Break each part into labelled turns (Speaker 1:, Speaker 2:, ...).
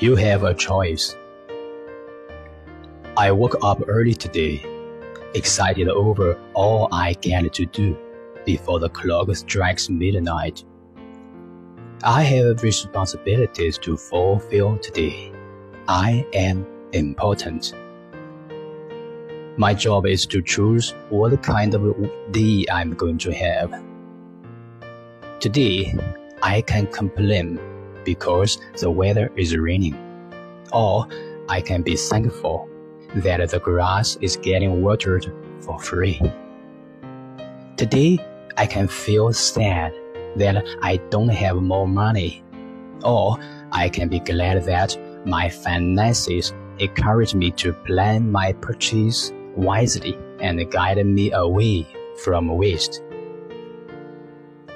Speaker 1: You have a choice. I woke up early today, excited over all I get to do before the clock strikes midnight. I have responsibilities to fulfill today. I am important. My job is to choose what kind of day I'm going to have. Today, I can complain because the weather is raining. Or I can be thankful that the grass is getting watered for free. Today, I can feel sad that I don't have more money. Or I can be glad that my finances encourage me to plan my purchase wisely and guide me away from waste.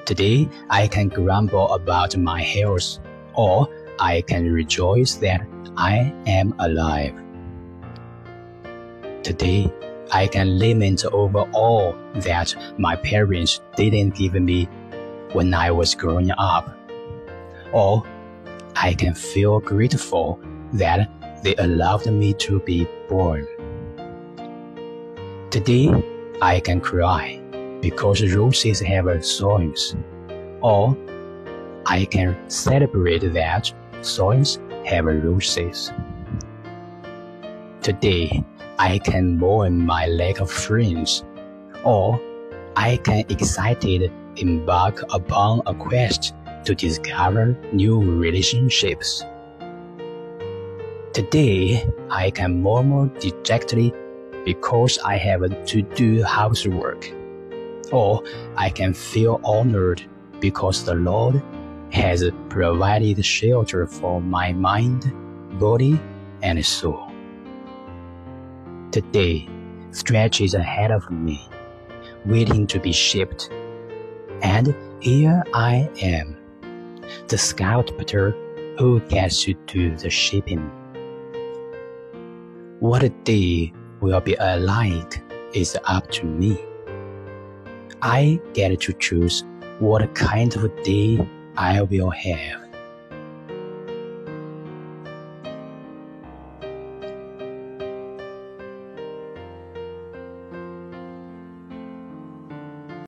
Speaker 1: Today, I can grumble about my health or I can rejoice that I am alive. Today, I can lament over all that my parents didn't give me when I was growing up. Or I can feel grateful that they allowed me to be born. Today, I can cry because roses have thorns. Or I can celebrate that soils have roses. Today, I can mourn my lack of friends, or I can excited embark upon a quest to discover new relationships. Today, I can murmur dejectedly because I have to do housework, or I can feel honored because the Lord has provided shelter for my mind, body, and soul. Today stretches ahead of me, waiting to be shipped. And here I am, the sculptor who gets to do the shipping. What day will be like is up to me. I get to choose what kind of day I will have.